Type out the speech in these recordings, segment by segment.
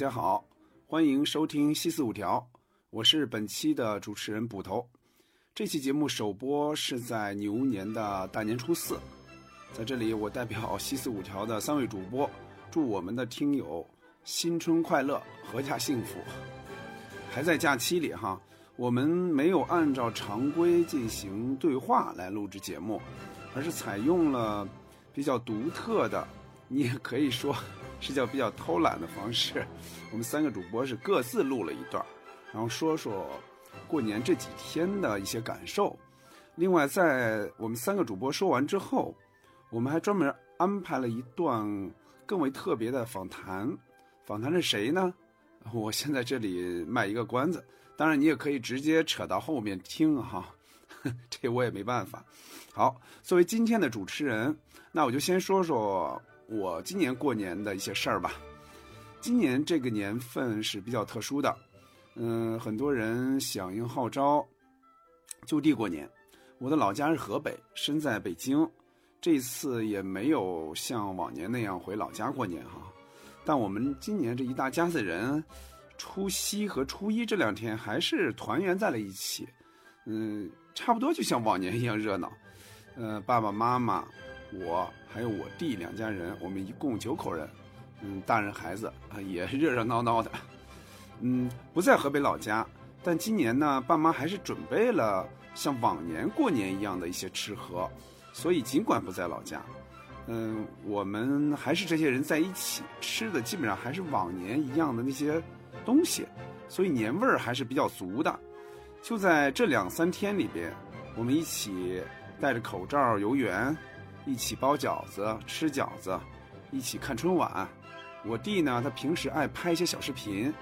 大家好，欢迎收听《西四五条》，我是本期的主持人捕头。这期节目首播是在牛年的大年初四，在这里我代表《西四五条》的三位主播，祝我们的听友新春快乐，阖家幸福。还在假期里哈，我们没有按照常规进行对话来录制节目，而是采用了比较独特的，你也可以说。是叫比较偷懒的方式，我们三个主播是各自录了一段，然后说说过年这几天的一些感受。另外，在我们三个主播说完之后，我们还专门安排了一段更为特别的访谈。访谈是谁呢？我先在这里卖一个关子，当然你也可以直接扯到后面听哈，这我也没办法。好，作为今天的主持人，那我就先说说。我今年过年的一些事儿吧。今年这个年份是比较特殊的，嗯，很多人响应号召就地过年。我的老家是河北，身在北京，这次也没有像往年那样回老家过年哈。但我们今年这一大家子人，除夕和初一这两天还是团圆在了一起，嗯，差不多就像往年一样热闹。呃，爸爸妈妈。我还有我弟两家人，我们一共九口人，嗯，大人孩子啊也热热闹闹的，嗯，不在河北老家，但今年呢，爸妈还是准备了像往年过年一样的一些吃喝，所以尽管不在老家，嗯，我们还是这些人在一起吃的，基本上还是往年一样的那些东西，所以年味儿还是比较足的。就在这两三天里边，我们一起戴着口罩游园。一起包饺子、吃饺子，一起看春晚。我弟呢，他平时爱拍一些小视频，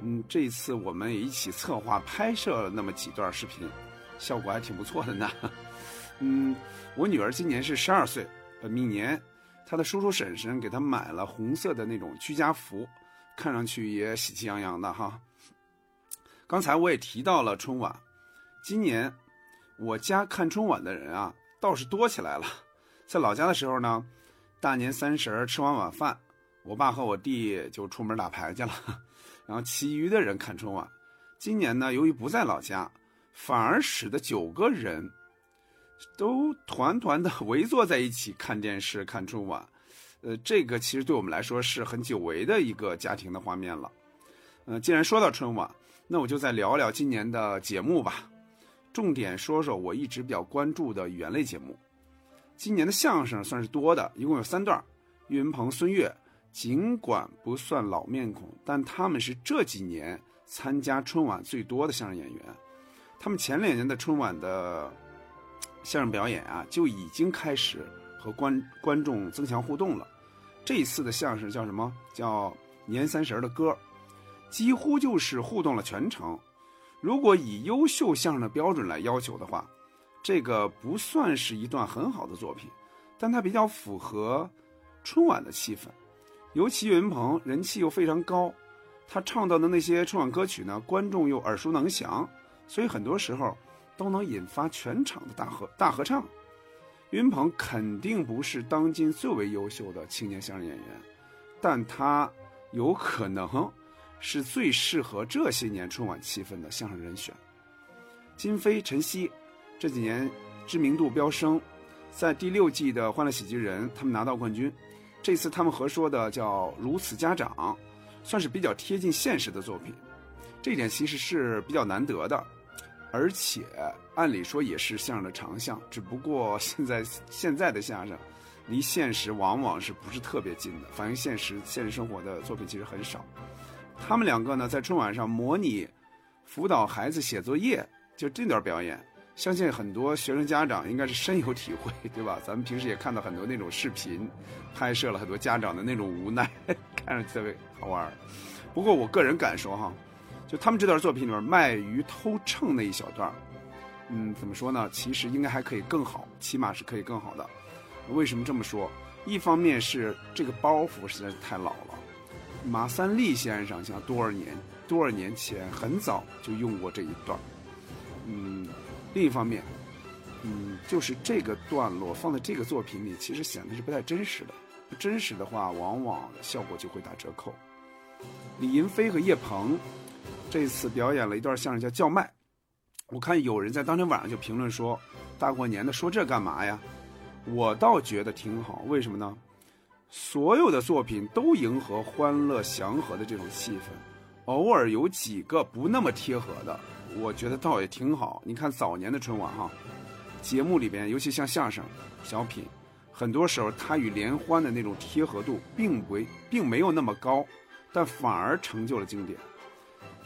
嗯，这一次我们也一起策划拍摄了那么几段视频，效果还挺不错的呢。嗯，我女儿今年是十二岁，本命年，她的叔叔婶婶给她买了红色的那种居家服，看上去也喜气洋洋的哈。刚才我也提到了春晚，今年我家看春晚的人啊，倒是多起来了。在老家的时候呢，大年三十吃完晚饭，我爸和我弟就出门打牌去了，然后其余的人看春晚。今年呢，由于不在老家，反而使得九个人都团团的 围坐在一起看电视看春晚。呃，这个其实对我们来说是很久违的一个家庭的画面了。嗯，既然说到春晚，那我就再聊聊今年的节目吧，重点说说我一直比较关注的语言类节目。今年的相声算是多的，一共有三段。岳云鹏、孙越，尽管不算老面孔，但他们是这几年参加春晚最多的相声演员。他们前两年的春晚的相声表演啊，就已经开始和观观众增强互动了。这一次的相声叫什么？叫年三十的歌，几乎就是互动了全程。如果以优秀相声的标准来要求的话。这个不算是一段很好的作品，但它比较符合春晚的气氛。尤其岳云鹏人气又非常高，他唱到的那些春晚歌曲呢，观众又耳熟能详，所以很多时候都能引发全场的大合大合唱。岳云鹏肯定不是当今最为优秀的青年相声演员，但他有可能是最适合这些年春晚气氛的相声人选。金飞、陈曦。这几年知名度飙升，在第六季的《欢乐喜剧人》，他们拿到冠军。这次他们合说的叫《如此家长》，算是比较贴近现实的作品。这一点其实是比较难得的，而且按理说也是相声的长项。只不过现在现在的相声，离现实往往是不是特别近的，反映现实现实生活的作品其实很少。他们两个呢，在春晚上模拟辅导孩子写作业，就这段表演。相信很多学生家长应该是深有体会，对吧？咱们平时也看到很多那种视频，拍摄了很多家长的那种无奈，看着特别好玩。不过我个人感受哈，就他们这段作品里面卖鱼偷秤那一小段，嗯，怎么说呢？其实应该还可以更好，起码是可以更好的。为什么这么说？一方面是这个包袱实在是太老了，马三立先生像多少年多少年前很早就用过这一段，嗯。另一方面，嗯，就是这个段落放在这个作品里，其实显得是不太真实的。不真实的话，往往效果就会打折扣。李银飞和叶鹏这次表演了一段相声叫《叫卖》，我看有人在当天晚上就评论说：“大过年的说这干嘛呀？”我倒觉得挺好，为什么呢？所有的作品都迎合欢乐祥和的这种气氛，偶尔有几个不那么贴合的，我觉得倒也挺好。你看早年的春晚哈，节目里边，尤其像相声、小品，很多时候它与联欢的那种贴合度并不并没有那么高，但反而成就了经典。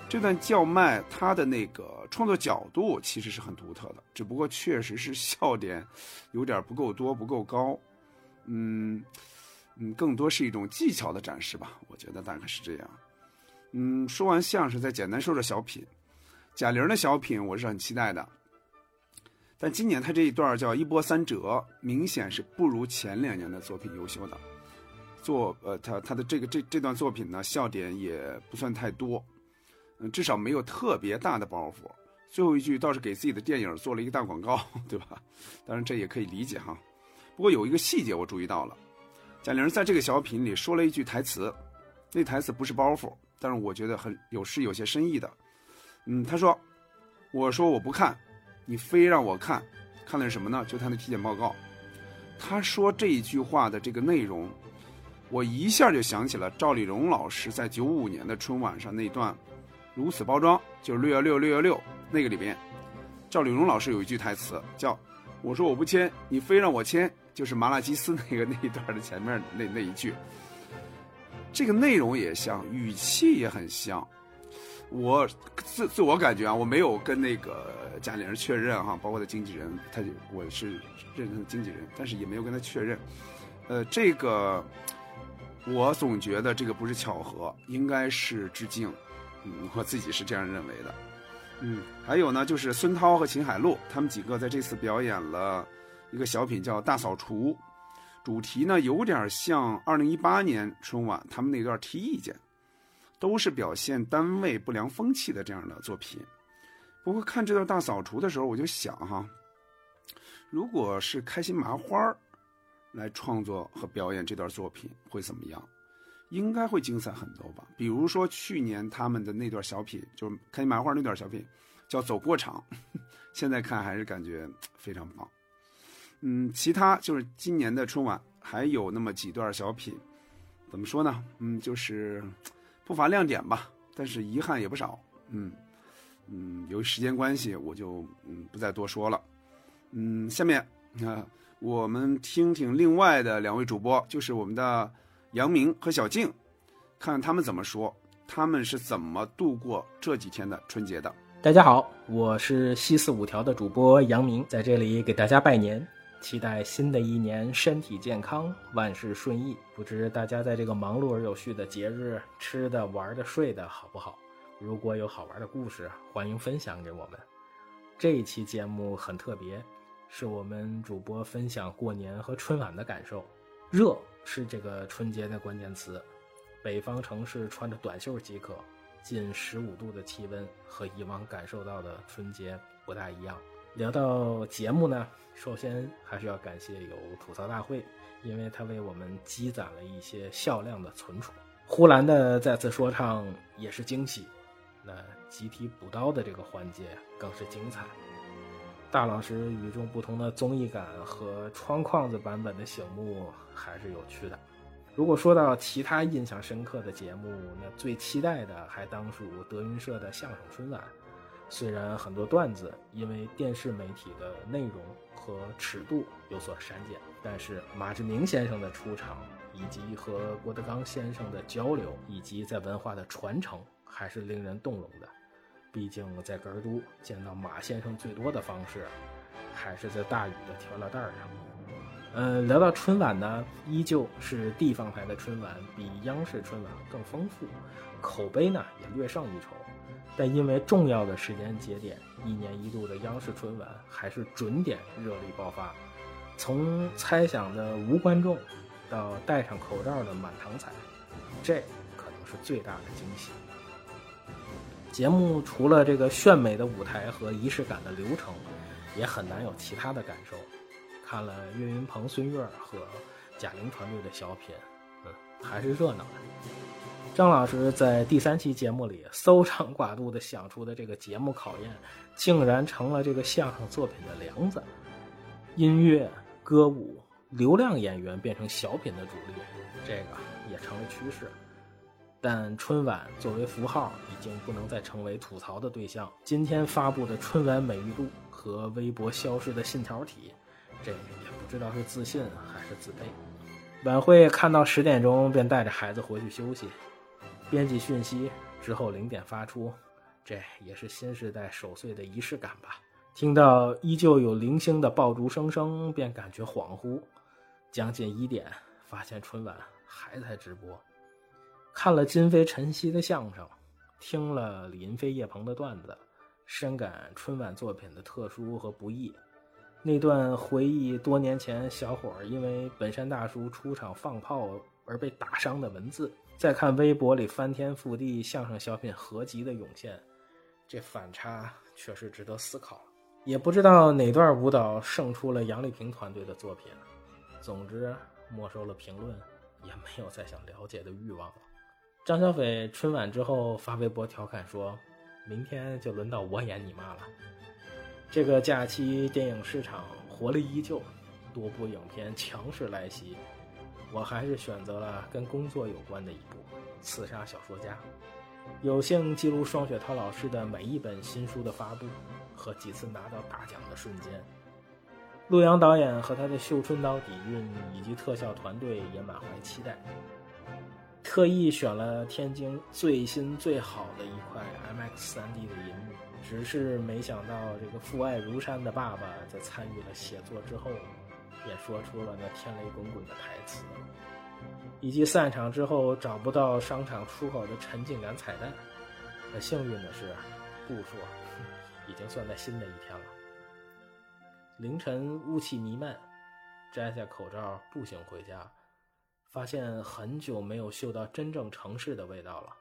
这段叫卖，它的那个创作角度其实是很独特的，只不过确实是笑点有点不够多、不够高，嗯嗯，更多是一种技巧的展示吧，我觉得大概是这样。嗯，说完相声，再简单说说小品。贾玲的小品我是很期待的，但今年他这一段叫一波三折，明显是不如前两年的作品优秀的。做呃，他他的这个这这段作品呢，笑点也不算太多。嗯，至少没有特别大的包袱。最后一句倒是给自己的电影做了一个大广告，对吧？当然这也可以理解哈。不过有一个细节我注意到了，贾玲在这个小品里说了一句台词，那台词不是包袱，但是我觉得很有是有些深意的。嗯，他说：“我说我不看，你非让我看，看的是什么呢？就他的体检报告。”他说这一句话的这个内容，我一下就想起了赵丽蓉老师在九五年的春晚上那段。如此包装就是六幺六六幺六那个里边，赵丽蓉老师有一句台词叫“我说我不签，你非让我签”，就是麻辣鸡丝那个那一段的前面那那一句。这个内容也像，语气也很像。我自自我感觉啊，我没有跟那个贾玲确认哈，包括他经纪人，他我是认他的经纪人，但是也没有跟他确认。呃，这个我总觉得这个不是巧合，应该是致敬。嗯，我自己是这样认为的。嗯，还有呢，就是孙涛和秦海璐他们几个在这次表演了一个小品，叫《大扫除》，主题呢有点像二零一八年春晚他们那段提意见，都是表现单位不良风气的这样的作品。不过看这段大扫除的时候，我就想哈，如果是开心麻花来创作和表演这段作品，会怎么样？应该会精彩很多吧？比如说去年他们的那段小品，就是开心麻花那段小品，叫《走过场》，现在看还是感觉非常棒。嗯，其他就是今年的春晚还有那么几段小品，怎么说呢？嗯，就是不乏亮点吧，但是遗憾也不少。嗯嗯，由于时间关系，我就嗯不再多说了。嗯，下面啊，我们听听另外的两位主播，就是我们的。杨明和小静，看他们怎么说，他们是怎么度过这几天的春节的。大家好，我是西四五条的主播杨明，在这里给大家拜年，期待新的一年身体健康，万事顺意。不知大家在这个忙碌而有序的节日，吃的、玩的、睡的好不好？如果有好玩的故事，欢迎分享给我们。这一期节目很特别，是我们主播分享过年和春晚的感受，热。是这个春节的关键词，北方城市穿着短袖即可，近十五度的气温和以往感受到的春节不大一样。聊到节目呢，首先还是要感谢有吐槽大会，因为它为我们积攒了一些笑量的存储。呼兰的再次说唱也是惊喜，那集体补刀的这个环节更是精彩。大老师与众不同的综艺感和窗框子版本的醒目还是有趣的。如果说到其他印象深刻的节目，那最期待的还当属德云社的相声春晚。虽然很多段子因为电视媒体的内容和尺度有所删减，但是马志明先生的出场，以及和郭德纲先生的交流，以及在文化的传承，还是令人动容的。毕竟在根儿都见到马先生最多的方式，还是在大禹的调料袋上。嗯，聊到春晚呢，依旧是地方台的春晚比央视春晚更丰富，口碑呢也略胜一筹。但因为重要的时间节点，一年一度的央视春晚还是准点热力爆发，从猜想的无观众，到戴上口罩的满堂彩，这可能是最大的惊喜。节目除了这个炫美的舞台和仪式感的流程，也很难有其他的感受。看了岳云鹏、孙越和贾玲团队的小品，嗯，还是热闹的。张老师在第三期节目里搜肠刮肚的想出的这个节目考验，竟然成了这个相声作品的梁子。音乐、歌舞、流量演员变成小品的主力，这个也成了趋势。但春晚作为符号，已经不能再成为吐槽的对象。今天发布的春晚美誉度和微博消失的信条体，这也不知道是自信还是自卑。晚会看到十点钟，便带着孩子回去休息。编辑讯息之后零点发出，这也是新时代守岁的仪式感吧。听到依旧有零星的爆竹声声，便感觉恍惚。将近一点，发现春晚还在直播。看了金飞陈曦的相声，听了李云飞叶鹏的段子，深感春晚作品的特殊和不易。那段回忆多年前小伙因为本山大叔出场放炮而被打伤的文字。再看微博里翻天覆地相声小品合集的涌现，这反差确实值得思考。也不知道哪段舞蹈胜出了杨丽萍团队的作品。总之，没收了评论，也没有再想了解的欲望了。张小斐春晚之后发微博调侃说：“明天就轮到我演你妈了。”这个假期电影市场活力依旧，多部影片强势来袭。我还是选择了跟工作有关的一部《刺杀小说家》，有幸记录双雪涛老师的每一本新书的发布和几次拿到大奖的瞬间。陆阳导演和他的绣春刀底蕴以及特效团队也满怀期待，特意选了天津最新最好的一块 MX 3D 的银幕。只是没想到，这个父爱如山的爸爸在参与了写作之后。也说出了那天雷滚滚的台词，以及散场之后找不到商场出口的沉浸感彩蛋。很幸运的是，步数已经算在新的一天了。凌晨雾气弥漫，摘下口罩步行回家，发现很久没有嗅到真正城市的味道了。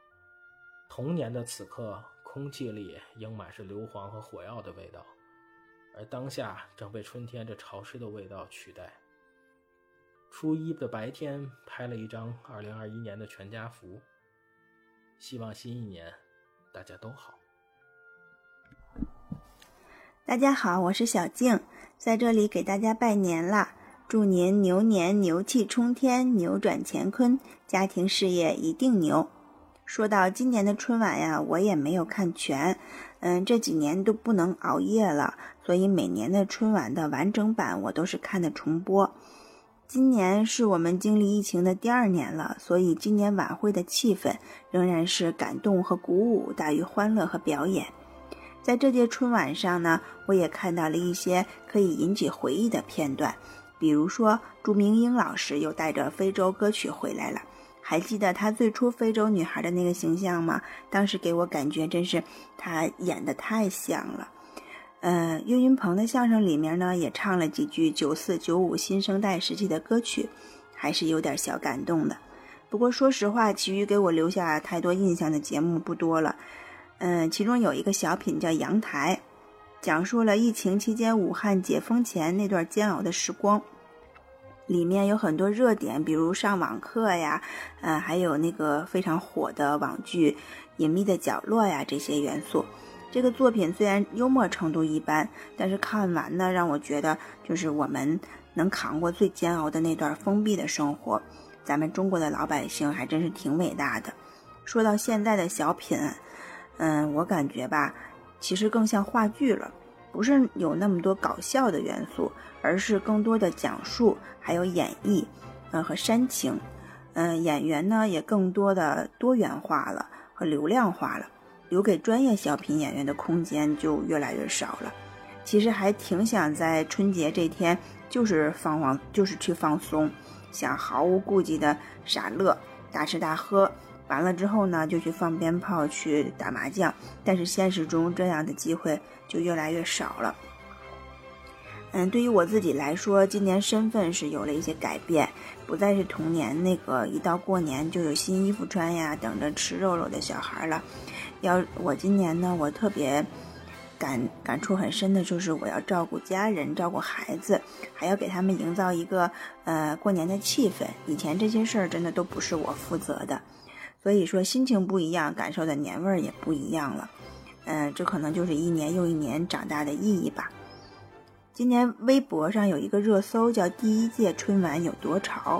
童年的此刻，空气里应满是硫磺和火药的味道。而当下正被春天这潮湿的味道取代。初一的白天拍了一张二零二一年的全家福，希望新一年大家都好。大家好，我是小静，在这里给大家拜年啦！祝您牛年牛气冲天，扭转乾坤，家庭事业一定牛。说到今年的春晚呀，我也没有看全，嗯，这几年都不能熬夜了，所以每年的春晚的完整版我都是看的重播。今年是我们经历疫情的第二年了，所以今年晚会的气氛仍然是感动和鼓舞大于欢乐和表演。在这届春晚上呢，我也看到了一些可以引起回忆的片段，比如说朱明英老师又带着非洲歌曲回来了。还记得她最初非洲女孩的那个形象吗？当时给我感觉真是她演的太像了。嗯，岳云鹏的相声里面呢，也唱了几句九四九五新生代时期的歌曲，还是有点小感动的。不过说实话，其余给我留下太多印象的节目不多了。嗯，其中有一个小品叫《阳台》，讲述了疫情期间武汉解封前那段煎熬的时光。里面有很多热点，比如上网课呀，嗯，还有那个非常火的网剧《隐秘的角落》呀，这些元素。这个作品虽然幽默程度一般，但是看完呢，让我觉得就是我们能扛过最煎熬的那段封闭的生活，咱们中国的老百姓还真是挺伟大的。说到现在的小品，嗯，我感觉吧，其实更像话剧了。不是有那么多搞笑的元素，而是更多的讲述，还有演绎，嗯和煽情，嗯演员呢也更多的多元化了和流量化了，留给专业小品演员的空间就越来越少了。其实还挺想在春节这天就是放放，就是去放松，想毫无顾忌的傻乐，大吃大喝。完了之后呢，就去放鞭炮、去打麻将，但是现实中这样的机会就越来越少了。嗯，对于我自己来说，今年身份是有了一些改变，不再是童年那个一到过年就有新衣服穿呀，等着吃肉肉的小孩了。要我今年呢，我特别感感触很深的就是，我要照顾家人，照顾孩子，还要给他们营造一个呃过年的气氛。以前这些事儿真的都不是我负责的。所以说心情不一样，感受的年味儿也不一样了。嗯，这可能就是一年又一年长大的意义吧。今年微博上有一个热搜叫“第一届春晚有多潮”，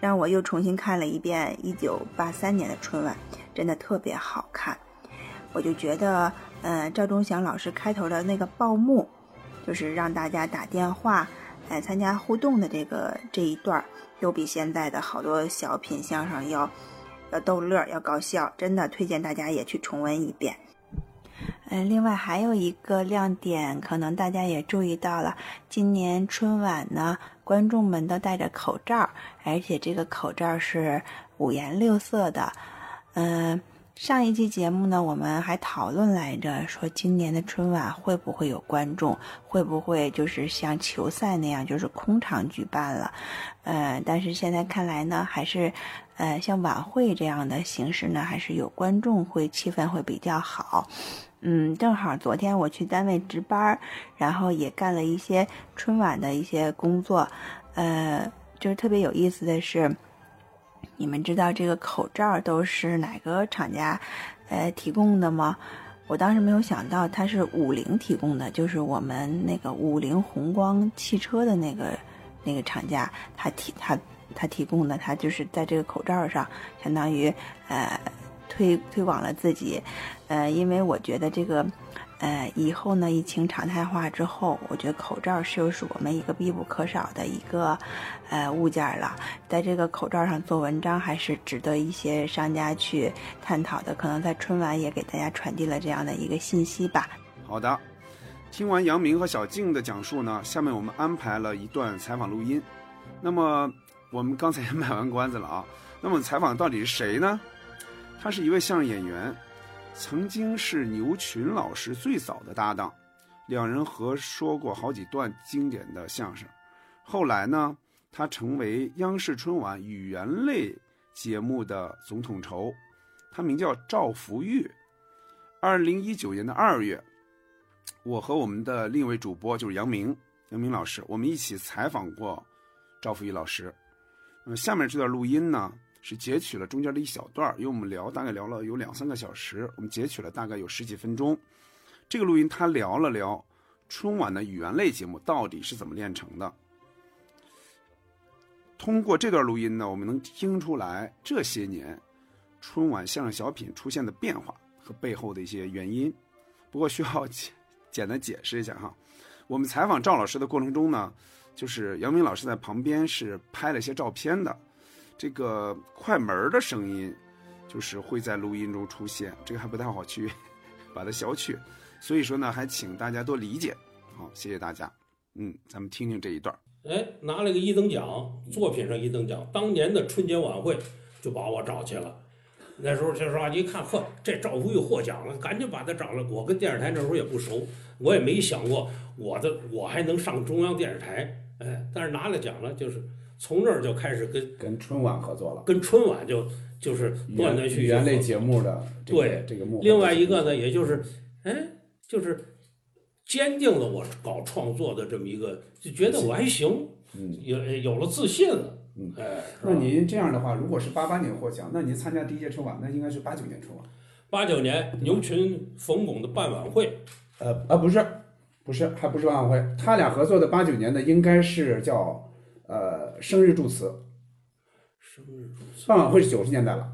让我又重新看了一遍1983年的春晚，真的特别好看。我就觉得，嗯，赵忠祥老师开头的那个报幕，就是让大家打电话来参加互动的这个这一段儿，又比现在的好多小品相声要要逗乐、要搞笑，真的推荐大家也去重温一遍。嗯，另外还有一个亮点，可能大家也注意到了，今年春晚呢，观众们都戴着口罩，而且这个口罩是五颜六色的。嗯，上一期节目呢，我们还讨论来着，说今年的春晚会不会有观众，会不会就是像球赛那样，就是空场举办了。呃，但是现在看来呢，还是，呃，像晚会这样的形式呢，还是有观众会，气氛会比较好。嗯，正好昨天我去单位值班，然后也干了一些春晚的一些工作，呃，就是特别有意思的是，你们知道这个口罩都是哪个厂家，呃，提供的吗？我当时没有想到它是五菱提供的，就是我们那个五菱宏光汽车的那个那个厂家，他提他他提供的，他就是在这个口罩上，相当于呃。推推广了自己，呃，因为我觉得这个，呃，以后呢，疫情常态化之后，我觉得口罩是又是我们一个必不可少的一个，呃，物件了。在这个口罩上做文章，还是值得一些商家去探讨的。可能在春晚也给大家传递了这样的一个信息吧。好的，听完杨明和小静的讲述呢，下面我们安排了一段采访录音。那么我们刚才也卖完关子了啊，那么采访到底是谁呢？他是一位相声演员，曾经是牛群老师最早的搭档，两人合说过好几段经典的相声。后来呢，他成为央视春晚语言类节目的总统筹。他名叫赵福玉。二零一九年的二月，我和我们的另一位主播就是杨明，杨明老师，我们一起采访过赵福玉老师。嗯，下面这段录音呢？是截取了中间的一小段因为我们聊大概聊了有两三个小时，我们截取了大概有十几分钟。这个录音他聊了聊春晚的语言类节目到底是怎么炼成的。通过这段录音呢，我们能听出来这些年春晚相声小品出现的变化和背后的一些原因。不过需要 简简单解释一下哈，我们采访赵老师的过程中呢，就是杨明老师在旁边是拍了些照片的。这个快门的声音，就是会在录音中出现，这个还不太好去 把它消去，所以说呢，还请大家多理解。好，谢谢大家。嗯，咱们听听这一段。哎，拿了个一等奖，作品上一等奖。当年的春节晚会就把我找去了。那时候就说一看，呵，这赵福玉获奖了，赶紧把他找了。我跟电视台那时候也不熟，我也没想过我的我还能上中央电视台。哎，但是拿了奖了，就是。从这儿就开始跟跟春晚合作了，跟春晚就就是断断续续。语言类节目的对这个目。另外一个呢，也就是哎，就是坚定了我搞创作的这么一个，就觉得我还行，嗯，有有了自信了，嗯，哎。那您这样的话，如果是八八年获奖，那您参加第一届春晚，那应该是八九年春晚。八九年牛群冯巩的办晚会，呃啊不是，不是还不是办晚会，他俩合作的八九年的应该是叫。呃，生日祝词，生日祝词，办晚会是九十年代了，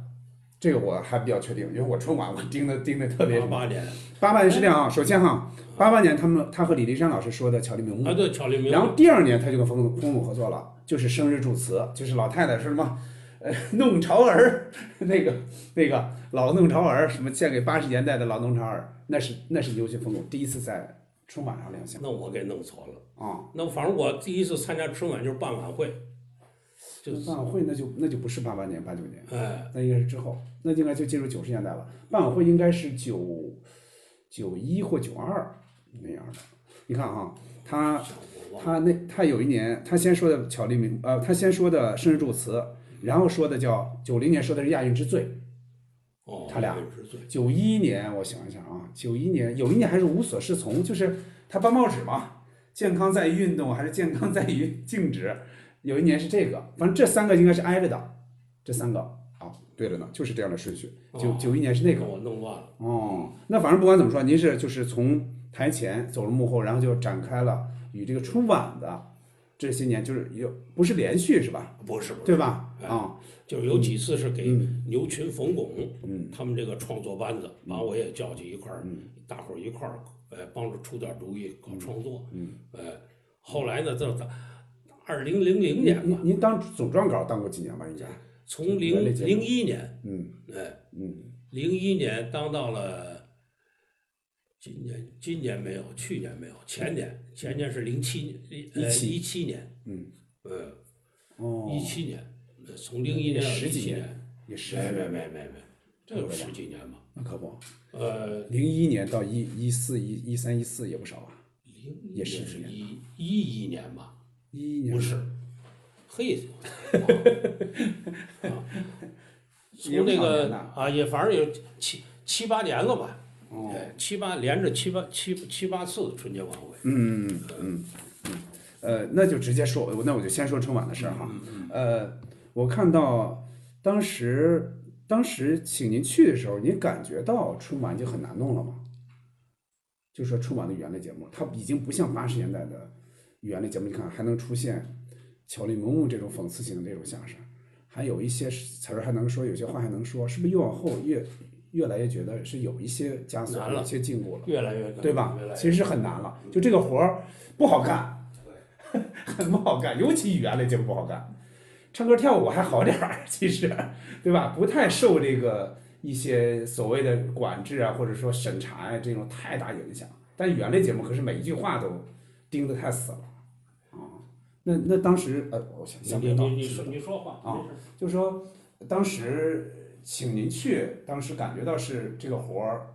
这个我还比较确定，因为我春晚我盯的盯的特别。八八年，八八年是这样啊，首先哈，八八年他们他和李立山老师说的巧立名目啊，对巧立名目，然后第二年他就跟冯冯巩合作了，就是生日祝词，就是老太太说什么，呃，弄潮儿，那个那个老弄潮儿，什么献给八十年代的老弄潮儿，那是那是牛群冯巩第一次在。春晚上亮相，那我给弄错了啊！那反正我第一次参加春晚就是办晚会，就办晚会那就那就不是八八年八九年，哎，那应该是之后，那应该就进入九十年代了。办晚会应该是九九一或九二那样的。你看啊，他他那他有一年，他先说的巧立名呃，他先说的生日祝词，然后说的叫九零年说的是亚运之最。他俩九一年，我想一想啊，九一年有一年还是无所适从，就是他办报纸嘛，健康在于运动还是健康在于 静止？有一年是这个，反正这三个应该是挨着的，这三个啊，好，对了呢，就是这样的顺序。九哦九一年是那个我弄乱了。哦，那反正不管怎么说，您是就是从台前走入幕后，然后就展开了与这个春晚的这些年，就是有不是连续是吧？不是不是，对吧？哎啊，就是有几次是给嗯牛群、冯巩，嗯他们这个创作班子把我也叫去一块儿，嗯大伙儿一块儿，哎，帮着出点主意搞创作，嗯，呃，后来呢，到二零零零年吧，您您当总撰稿当过几年吧？应该，从原零零一年，嗯哎，嗯零一年当到了，今年今年没有，去年没有，前年前年是零七呃17一七年，嗯，呃哦，一七年，呃从零一年到十几年，也十年，没没没没，这有十几年吧？那可不，呃，零一年到一一四一一三一四也不少啊，零也是是一一一年吧？一一年不是，嘿，啊，从那个啊，也反正有七七八年了吧？哦，哎，七八连着七八七七八次春节晚会。嗯嗯嗯嗯，呃，那就直接说，那我就先说春晚的事儿哈。呃，我看到当时当时请您去的时候，您感觉到春晚就很难弄了吗？就说春晚的语言类节目，它已经不像八十年代的语言类节目，你看还能出现巧立名目这种讽刺性的这种相声，还有一些词儿还能说，有些话还能说，是不是越往后越越来越觉得是有一些枷锁，难了有一些禁锢了？越来越对吧其实是很难了，就这个活儿不好干，很不好干，尤其语言类节目不好干。唱歌跳舞还好点儿，其实，对吧？不太受这个一些所谓的管制啊，或者说审查呀、这种太大影响。但语言类节目可是每一句话都盯得太死了啊。那那当时呃，我想想不到你你，你说你说话啊就是说当时请您去，当时感觉到是这个活儿，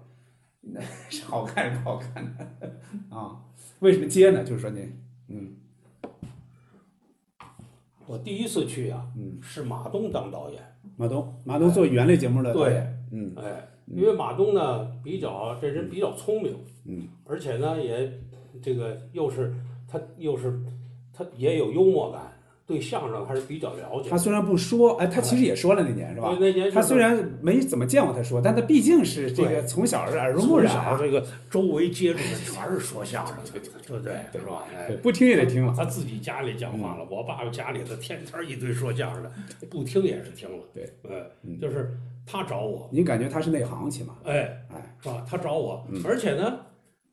那 是好看是不好看的啊？为什么接呢？就是说您，嗯我第一次去啊，嗯，是马东当导演，马东，马东做语言类节目的导演，嗯哎，因为马东呢比较这人比较聪明，嗯，而且呢也这个又是他又是他也有幽默感，对相声还是比较了解他。虽然不说，哎，他其实也说了那年是吧？那年他虽然没怎么见过他说，但他毕竟是这个从小是耳濡目染这个周围接触的全是说相声的，对不对？是吧？不听也得听了。他自己家里讲话了，我爸爸家里头天天一堆说相声的，不听也是听了。对，呃嗯，就是他找我，您感觉他是内行起码？哎，哎，是吧？他找我嗯，而且呢，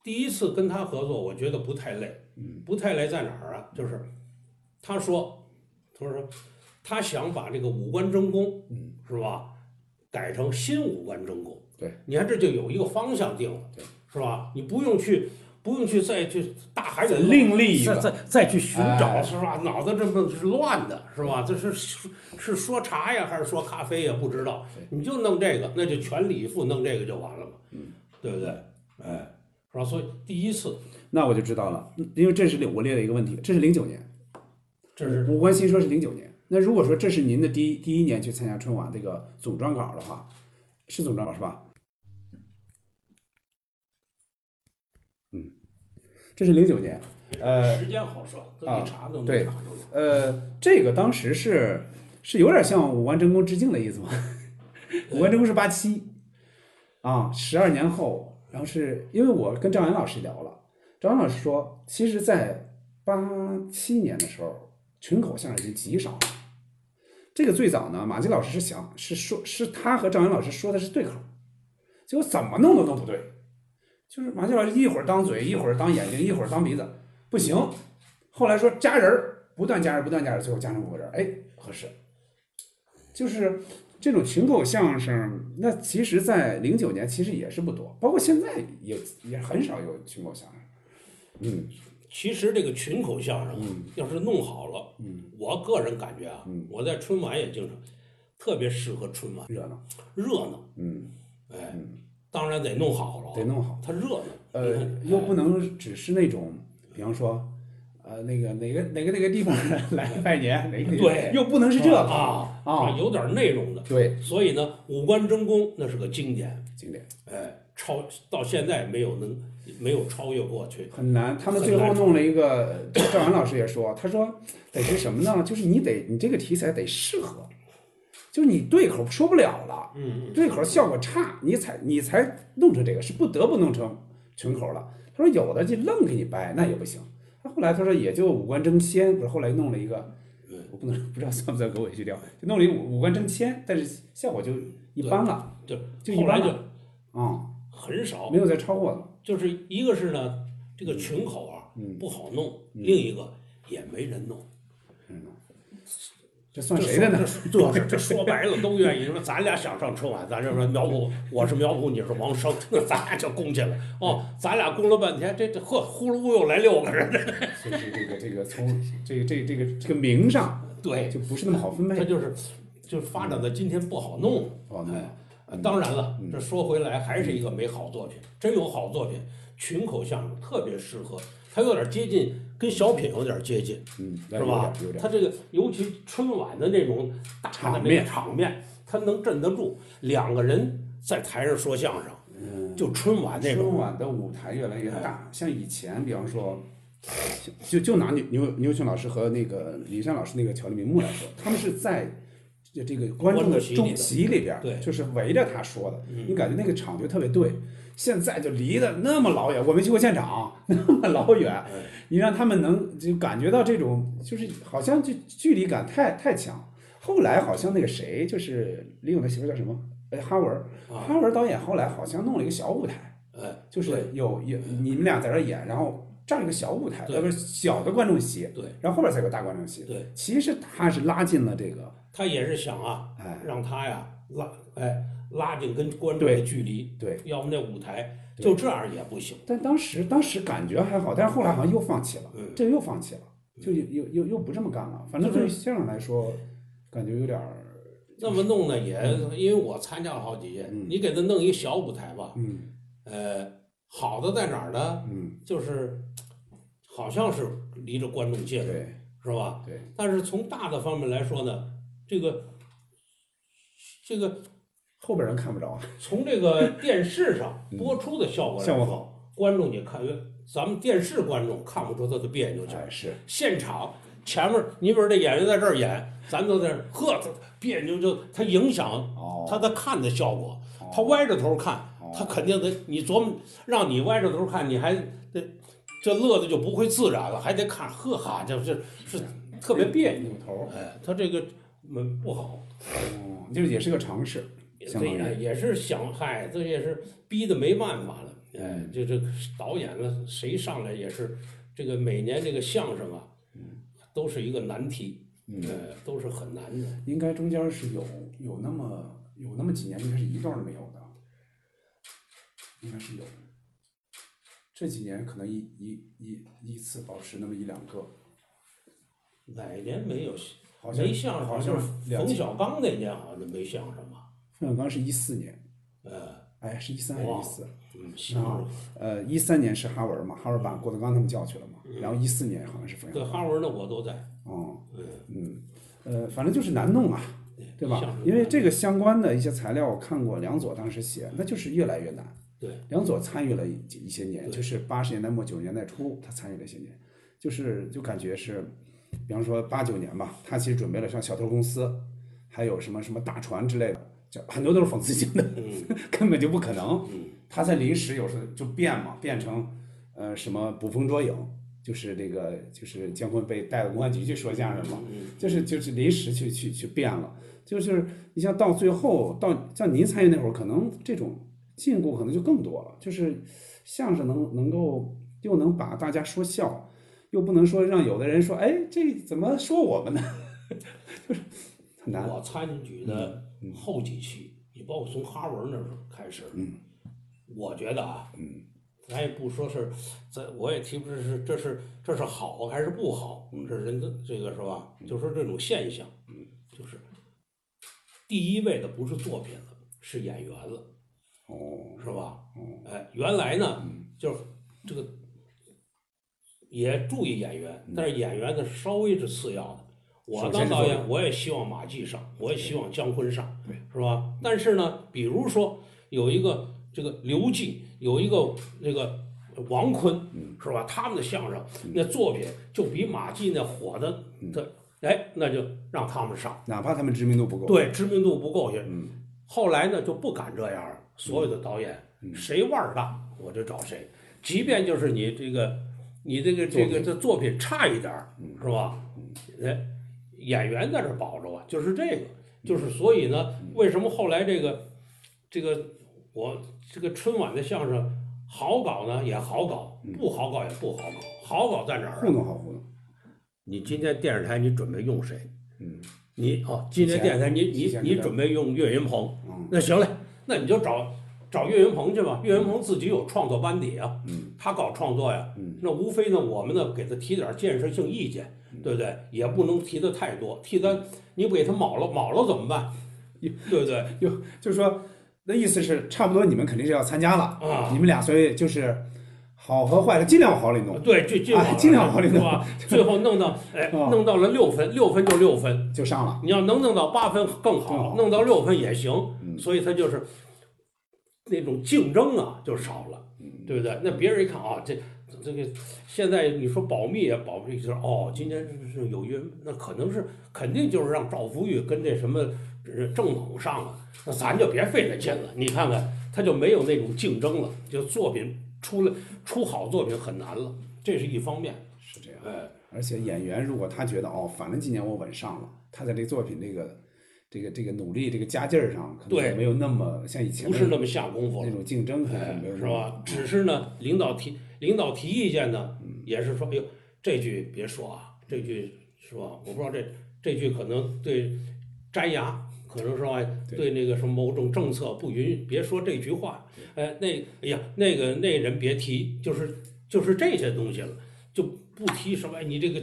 第一次跟他合作，我觉得不太累。嗯不太来在哪儿啊？就是他说，他说他想把这个五官争功，嗯，是吧？改成新五官争功。对，你看这就有一个方向定了，对，是吧？你不用去，不用去再去大海里另立一个，再再去寻找，哎是吧？脑子这么是乱的，是吧？这是是是说茶呀，还是说咖啡呀？不知道，你就弄这个，那就全力以赴弄这个就完了嘛，嗯，对不对？哎，是吧？所以第一次，那我就知道了，因为这是我列了一个问题，这是零九年。这是五官新说是零九年。那如果说这是您的第一第一年去参加春晚这个总撰稿的话，是总撰稿是吧？嗯，这是零九年。呃时间好说，这啊一查都能对。呃，这个当时是是有点向五官真功致敬的意思吗？五官真功是八七啊，十二年后，然后是因为我跟赵岩老师聊了，张老师说，其实，在八七年的时候，群口相声已经极少了。这个最早呢，马季老师是想是说，是他和张云老师说的是对口，结果怎么弄都弄不对，就是马季老师一会儿当嘴，一会儿当眼睛，一会儿当鼻子，不行。后来说加人儿，不断加人，不断加人，最后加成五个人，哎，合适。就是这种群口相声，那其实，在零九年其实也是不多，包括现在也也很少有群口相声。嗯。其实这个群口相声要是弄好了，嗯，我个人感觉啊嗯，我在春晚也经常，特别适合春晚，热闹。热闹，嗯，哎，嗯。当然得弄好了，得弄好。它热闹。呃，又不能只是那种，比方说，呃，那个哪个哪个哪个地方 来拜年，哪个地方对。又不能是这个。啊啊有点内容的。对，所以呢，五官争功那是个经典，经典。哎，超到现在没有能没有超越过去。很难。他们最后弄了一个，赵阳老师也说，他说得是什么呢？就是你得你这个题材得适合，就是你对口说不了了，嗯嗯对口效果差，你才你才弄成这个，是不得不弄成群口了。他说有的就愣给你掰，那也不行。他后来他说也就五官争先，不是后来弄了一个，我不能不知道算不算狗尾续貂，就弄了一个五五官争先，但是效果就一般了，就就一般就了啊、很少没，有再超过了。就是一个是呢，这个群口啊嗯不好弄，另一个也没人弄。这算谁的呢？说这是这说白了都愿意说，咱俩想上春晚，咱就说苗圃，我是苗圃，你是王生，那咱俩就攻去了。哦，咱俩攻了半天，这这呵，呼噜呼又来六个人，所以是这个这个从这个这个这个这个名上对，就不是那么好分配。他就是就是发展到今天不好弄。哦，那哎，呃当然了，这说回来还是一个没好作品，真有好作品，群口相声特别适合，它有点接近，跟小品有点接近，嗯，是吧它这个尤其春晚的那种大的那个场面场面，它能镇得住两个人在台上说相声，就春晚那种春，晚的舞台越来越大，像以前，比方说，就就拿牛牛牛群老师和那个李山老师那个乔立名目来说，他们是在这这个观众的众席里边，对就是围着他说的，你感觉那个场就特别对。现在就离得那么老远，我没去过现场，那么老远，你让他们能就感觉到这种，就是好像就距离感太太强。后来好像那个谁，就是李咏的媳妇叫什么？哎，哈文哈文儿导演后来好像弄了一个小舞台。哎，就是有有你们俩在这演，然后站一个小舞台，对。呃不是小的观众席，对。然后后边才有大观众席。对，其实他是拉近了这个，他也是想啊，哎，让他呀拉哎拉近跟观众的对距离，对。要么那舞台就这样也不行。但当时当时感觉还好，但是后来好像又放弃了，嗯。这又放弃了，就又又又又不这么干了。反正对于相声来说，感觉有点儿，那么弄呢，也因为我参加了好几届，嗯。你给他弄一小舞台吧，嗯。呃，好的在哪儿呢？嗯，就是好像是离着观众近，对是吧？对，但是从大的方面来说呢，这个这个后边人看不着啊，从这个电视上播出的效果来效果好，观众你看，咱们电视观众看不出他的别扭劲儿。哎是，现场前面，你比如这演员在这儿演，咱都在这儿，呵，他别扭就他影响哦，他的看的效果。哦他歪着头看哦，他肯定得你琢磨，让你歪着头看，你还得这乐的就不会自然了，还得看，呵哈，就是是特别别扭。扭头，哎，他这个嗯不好，哦，就是也是个尝试，相这当于。也也是想，嗨，这也是逼的没办法了。哎，这这导演了，谁上来也是这个每年这个相声啊，都是一个难题，嗯。呃，都是很难的。应该中间是有有那么有那么几年，应该是一段儿都没有的，应该是有。这几年可能一一一一次保持那么一两个，哪年没有好像没相声？好像冯小刚那年好像就没相声吧？冯小刚是一四年，呃，哎，是一三还是一四？嗯，西门呃，一三年是哈文嘛，哈文把郭德纲他们叫去了嘛，然后一四年好像是冯小刚对。哈文的我都在。哦，嗯，嗯，呃，反正就是难弄啊，对吧因为这个相关的一些材料我看过，梁左当时写，那就是越来越难。对，梁左参与了一一些年，就是八十年代末九十年代初，他参与了一些年，就是就感觉是，比方说八九年吧，他其实准备了像小偷公司，还有什么什么大船之类的，就很多都是讽刺性的，嗯。根本就不可能。嗯。他在临时有时候就变嘛，变成呃什么捕风捉影，就是那个就是姜昆被带到公安局去说相声嘛，嗯。就是就是临时去去去变了，就是你像到最后到像您参与那会儿，可能这种禁锢可能就更多了，就是相声能能够又能把大家说笑，又不能说让有的人说哎这怎么说我们呢，就是很难。我参与的后几期，你包括从哈文那时候开始，嗯，我觉得啊，嗯，咱也不说是，咱我也提不出是这是这是好还是不好，这是人的这个是吧？就说这种现象，嗯，就是第一位的不是作品了，是演员了，哦是吧？哦哎，原来呢，就是这个也注意演员，但是演员呢是稍微是次要的。我当导演，我也希望马季上，我也希望姜昆上，对，是吧？但是呢，比如说有一个这个刘季，有一个那个王坤，是吧？他们的相声那作品就比马季那火的的哎，那就让他们上。哪怕他们知名度不够。，对，知名度不够也。嗯后来呢就不敢这样了，所有的导演嗯。谁腕儿大我就找谁，即便就是你这个你这个这个这作品差一点儿嗯。是吧？哎，演员在这保着啊，就是这个，就是所以呢，嗯。为什么后来这个这个我这个春晚的相声好搞呢也好搞，不好搞也不好搞，好搞在哪儿糊啊？弄好糊弄。你今天电视台你准备用谁？嗯。你哦，今天电视台你你你准备用岳云鹏，嗯。那行嘞，那你就找找岳云鹏去吧。岳云鹏自己有创作班底啊，嗯他搞创作呀，嗯那无非呢，我们呢给他提点建设性意见，对不对？也不能提的太多，提他你不给他卯了卯了怎么办？对不对？就就是说，那意思是差不多，你们肯定是要参加了。啊你们俩所以就是好和坏的尽量往好里弄，对，就尽哎尽量往里弄啊？最后弄到 哎，啊弄到了六分，六分就六分。就上了。你要能弄到八分更好弄到六分也行。嗯所以他就是那种竞争啊就少了，嗯对不对？那别人一看啊，这这个现在你说保密也保密，就是哦，今天是是有约，那可能是肯定就是让赵福玉跟这什么呃郑猛上了，那咱就别费那劲了。你看看他就没有那种竞争了，就作品出来出好作品很难了，这是一方面。是这样。哎，而且演员如果他觉得哦，反正今年我稳上了，他在这作品这个这个这个努力这个加劲儿上，可能对没有那么像以前不是那么下功夫了那。种竞争，可能哎没有，那么是吧？只是呢，领导提领导提意见呢，嗯也是说，哎呦，这句别说啊，这句是吧？我不知道这这句可能对粘牙，可能是吧？对对那个什么某种政策不允，别说这句话。哎，那哎呀，那个那人别提，就是就是这些东西了，就不提什么哎你这个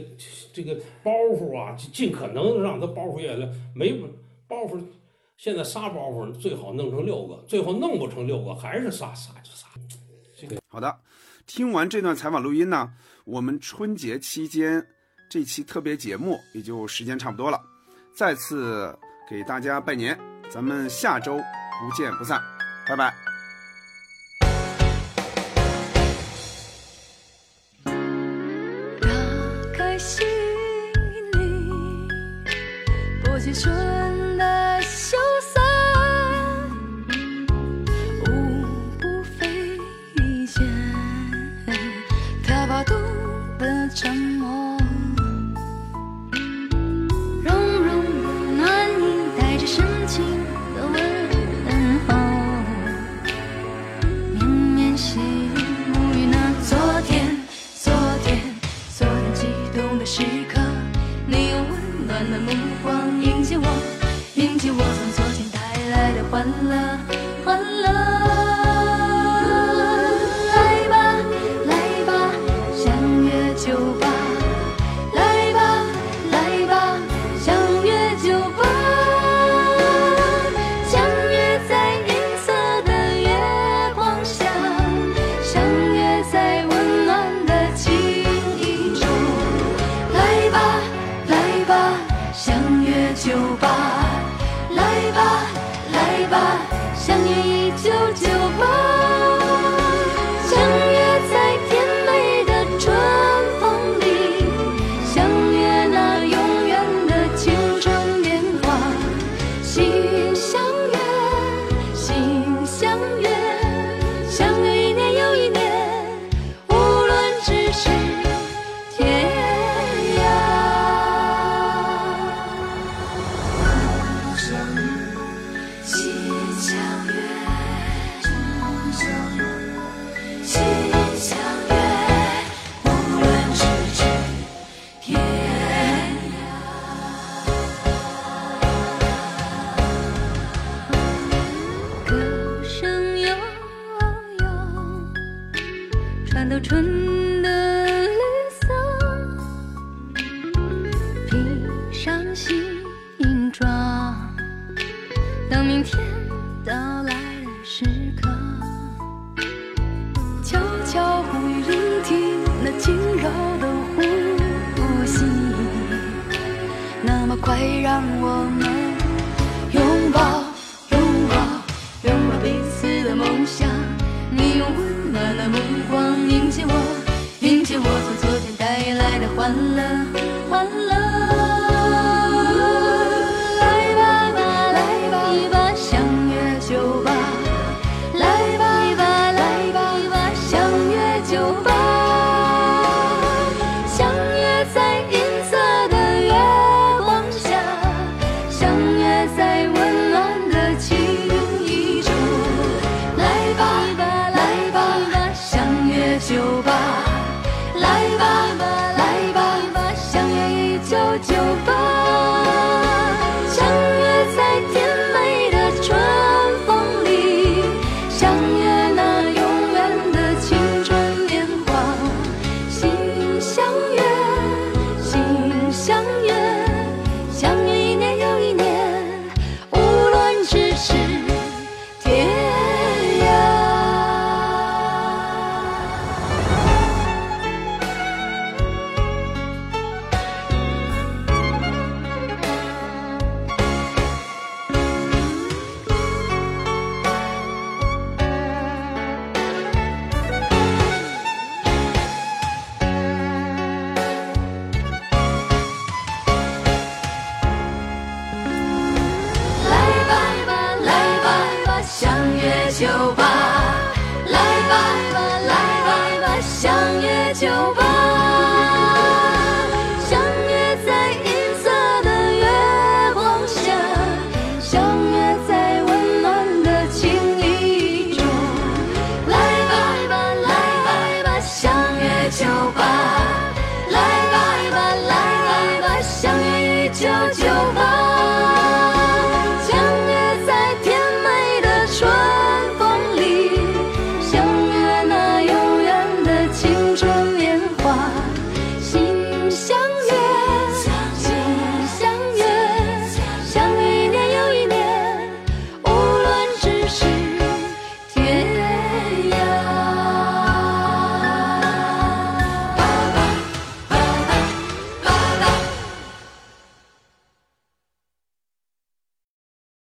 这个包袱啊，尽可能让他包袱越来没包袱。现在仨包袱最好弄成六个，最后弄不成六个，还是仨仨就仨。好的，听完这段采访录音呢，我们春节期间这期特别节目也就时间差不多了，再次给大家拜年，咱们下周不见不散，拜拜。欢乐